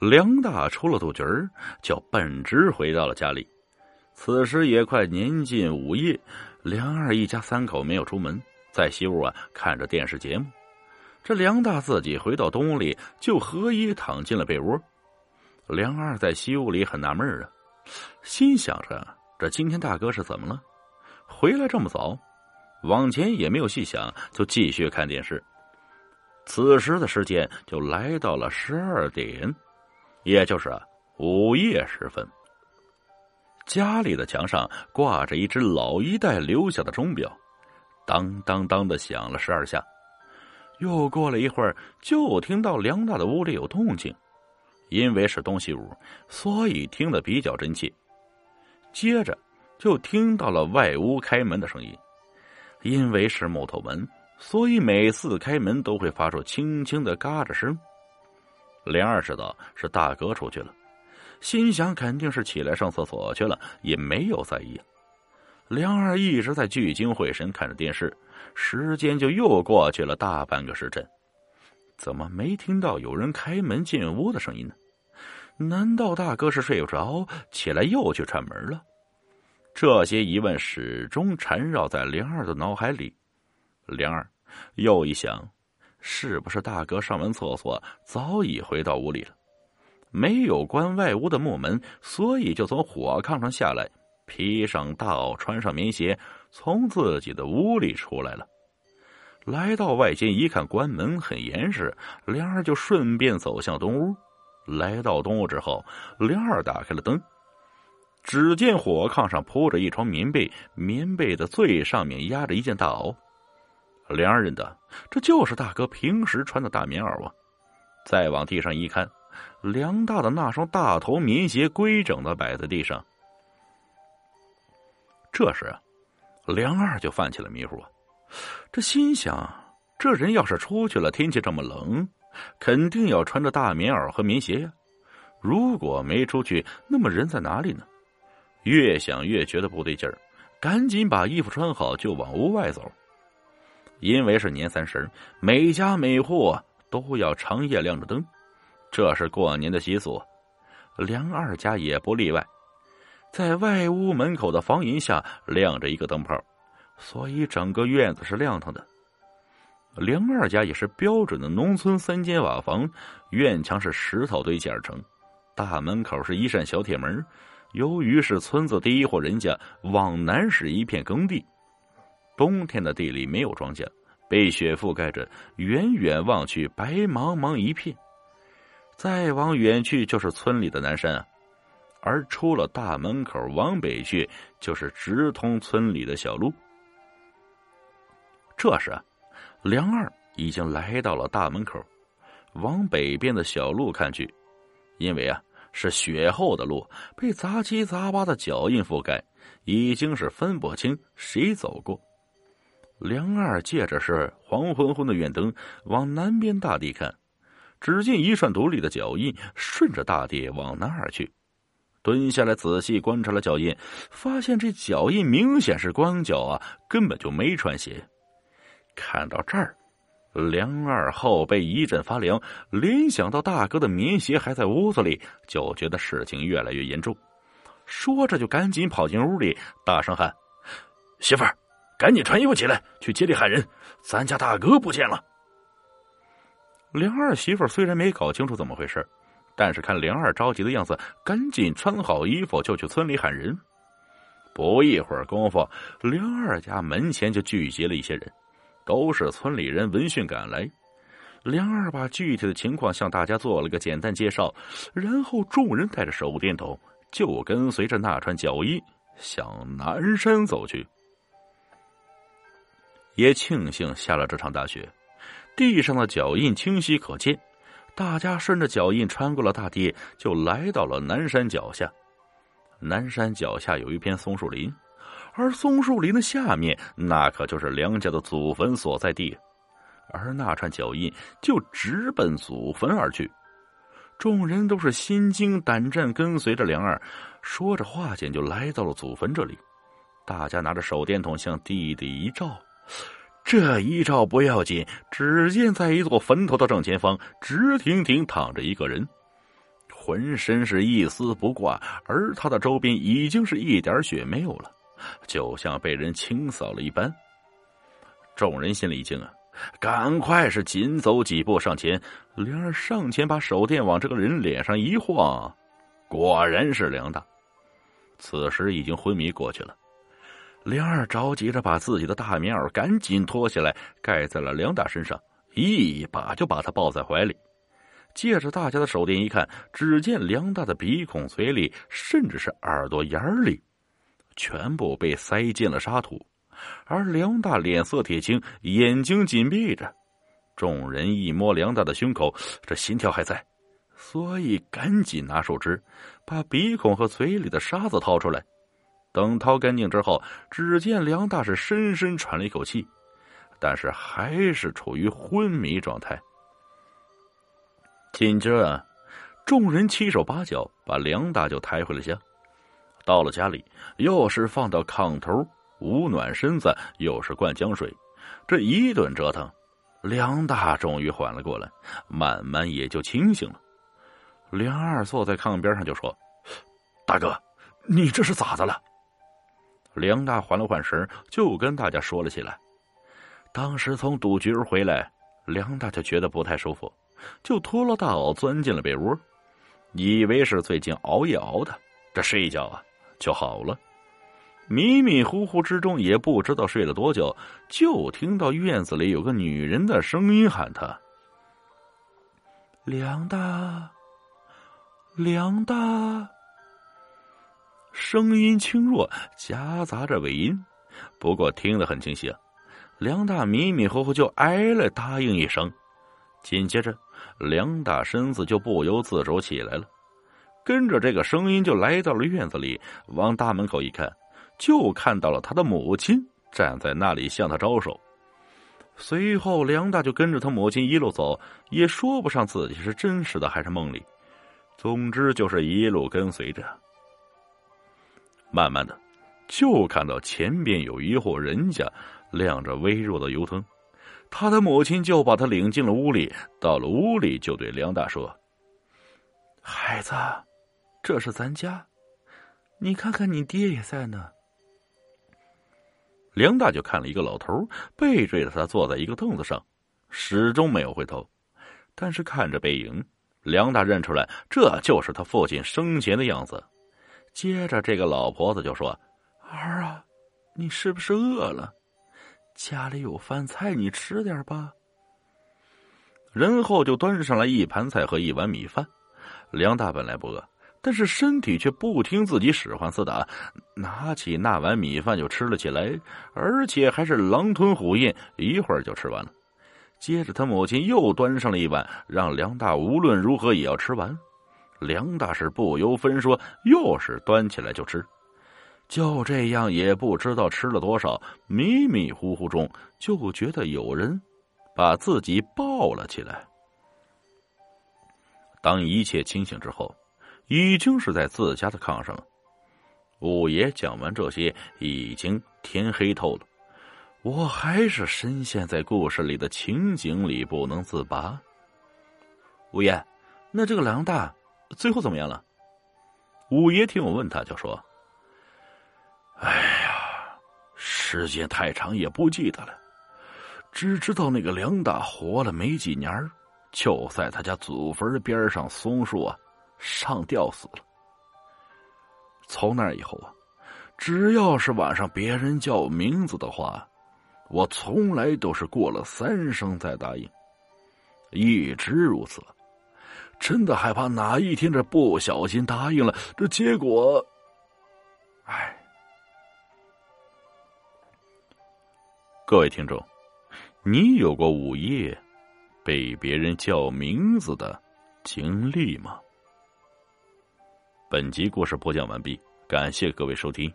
梁大出了杜局儿，就奔直回到了家里。此时也快年近午夜，梁二一家三口没有出门，在西屋啊看着电视节目。这梁大自己回到东屋里，就合衣躺进了被窝。梁二在西屋里很纳闷啊，心想着这今天大哥是怎么了，回来这么早？往前也没有细想，就继续看电视。此时的时间就来到了十二点，也就是午夜时分。家里的墙上挂着一只老一代留下的钟表，当当当的响了十二下。又过了一会儿，就听到梁大的屋里有动静，因为是东西屋，所以听得比较真切。接着就听到了外屋开门的声音。因为是木头门，所以每次开门都会发出轻轻的嘎吱声。梁二知道是大哥出去了，心想肯定是起来上厕所去了，也没有在意。梁二一直在聚精会神看着电视，时间就又过去了大半个时辰，怎么没听到有人开门进屋的声音呢？难道大哥是睡不着，起来又去串门了？这些疑问始终缠绕在梁二的脑海里。梁二又一想，是不是大哥上完厕所早已回到屋里了？没有关外屋的木门，所以就从火炕上下来，披上大袄，穿上棉鞋，从自己的屋里出来了。来到外间一看，关门很严实，梁儿就顺便走向东屋。来到东屋之后，梁儿打开了灯。只见火炕上铺着一床棉被，棉被的最上面压着一件大袄。梁二认得，这就是大哥平时穿的大棉袄啊。再往地上一看，梁大的那双大头棉鞋规整的摆在地上。这时啊，梁二就犯起了迷糊啊。这心想，这人要是出去了，天气这么冷，肯定要穿着大棉袄和棉鞋呀。如果没出去，那么人在哪里呢？越想越觉得不对劲儿，赶紧把衣服穿好就往屋外走。因为是年三十每家每户都要长夜亮着灯，这是过年的习俗。梁二家也不例外，在外屋门口的房檐下亮着一个灯泡，所以整个院子是亮堂的。梁二家也是标准的农村三间瓦房，院墙是石头堆砌而成，大门口是一扇小铁门。由于是村子第一户人家，往南是一片耕地，冬天的地里没有庄稼，被雪覆盖着，远远望去白茫茫一片。再往远去就是村里的南山啊，而出了大门口往北去，就是直通村里的小路。这时啊，梁二已经来到了大门口，往北边的小路看去，因为啊。是雪后的路，被杂七杂八的脚印覆盖，已经是分不清谁走过。梁二借着是黄昏昏的院灯，往南边大地看，只见一串独立的脚印顺着大地往南而去。蹲下来仔细观察了脚印，发现这脚印明显是光脚啊，根本就没穿鞋。看到这儿。梁二后背一阵发凉，联想到大哥的棉鞋还在屋子里，就觉得事情越来越严重。说着，就赶紧跑进屋里，大声喊：“媳妇儿，赶紧穿衣服起来，去街里喊人，咱家大哥不见了。”梁二媳妇虽然没搞清楚怎么回事，但是看梁二着急的样子，赶紧穿好衣服就去村里喊人。不一会儿功夫，梁二家门前就聚集了一些人。都是村里人闻讯赶来，梁二把具体的情况向大家做了个简单介绍，然后众人带着手电筒就跟随着那串脚印向南山走去。也庆幸下了这场大雪，地上的脚印清晰可见，大家顺着脚印穿过了大地，就来到了南山脚下。南山脚下有一片松树林。而松树林的下面，那可就是梁家的祖坟所在地，而那串脚印就直奔祖坟而去。众人都是心惊胆战，跟随着梁二，说着话间就来到了祖坟这里。大家拿着手电筒向地底一照，这一照不要紧，只见在一座坟头的正前方，直挺挺躺着一个人，浑身是一丝不挂，而他的周边已经是一点血没有了，就像被人清扫了一般。众人心里一惊啊，赶快是紧走几步上前。梁二上前把手电往这个人脸上一晃，果然是梁大。此时已经昏迷过去了。梁二着急着把自己的大棉袄赶紧脱下来盖在了梁大身上，一把就把他抱在怀里。借着大家的手电一看，只见梁大的鼻孔、嘴里，甚至是耳朵眼里，全部被塞进了沙土，而梁大脸色铁青，眼睛紧闭着。众人一摸梁大的胸口，这心跳还在，所以赶紧拿树枝把鼻孔和嘴里的沙子掏出来。等掏干净之后，只见梁大是深深喘了一口气，但是还是处于昏迷状态。紧接着，众人七手八脚把梁大就抬回了家。到了家里，又是放到炕头捂暖身子，又是灌姜水，这一顿折腾，梁大终于缓了过来，慢慢也就清醒了。梁二坐在炕边上就说：“大哥，你这是咋的了？”梁大缓了缓神，就跟大家说了起来。当时从赌局回来，梁大就觉得不太舒服。就脱了大袄，钻进了被窝，以为是最近熬夜熬的，这睡一觉啊就好了。迷迷糊糊之中，也不知道睡了多久，就听到院子里有个女人的声音喊他：“梁大，梁大。”声音轻弱，夹杂着尾音，不过听得很清晰啊。梁大迷迷糊糊就哎了答应一声，紧接着。梁大身子就不由自主起来了，跟着这个声音就来到了院子里。往大门口一看，就看到了他的母亲站在那里向他招手。随后，梁大就跟着他母亲一路走，也说不上自己是真实的还是梦里，总之就是一路跟随着。慢慢的，就看到前边有一户人家亮着微弱的油灯。他的母亲就把他领进了屋里，到了屋里就对梁大说：“孩子，这是咱家，你看看你爹也在呢。”梁大就看了一个老头背对着他坐在一个凳子上，始终没有回头。但是看着背影，梁大认出来这就是他父亲生前的样子。接着，这个老婆子就说：“儿啊，你是不是饿了？”家里有饭菜，你吃点吧。然后就端上来一盘菜和一碗米饭。梁大本来不饿，但是身体却不听自己使唤似的，拿起那碗米饭就吃了起来，而且还是狼吞虎咽，一会儿就吃完了。接着他母亲又端上了一碗，让梁大无论如何也要吃完。梁大是不由分说，又是端起来就吃。就这样，也不知道吃了多少，迷迷糊糊中就觉得有人把自己抱了起来。当一切清醒之后，已经是在自家的炕上了。五爷讲完这些，已经天黑透了，我还是深陷在故事里的情景里不能自拔。五爷，那这个梁大最后怎么样了？五爷听我问他，就说。哎呀，时间太长也不记得了，只知道那个梁大活了没几年就在他家祖坟边上松树啊上吊死了。从那以后啊，只要是晚上别人叫我名字的话，我从来都是过了三声再答应，一直如此。真的害怕哪一天这不小心答应了，这结果，哎。各位听众，你有过午夜被别人叫名字的经历吗？本集故事播讲完毕，感谢各位收听。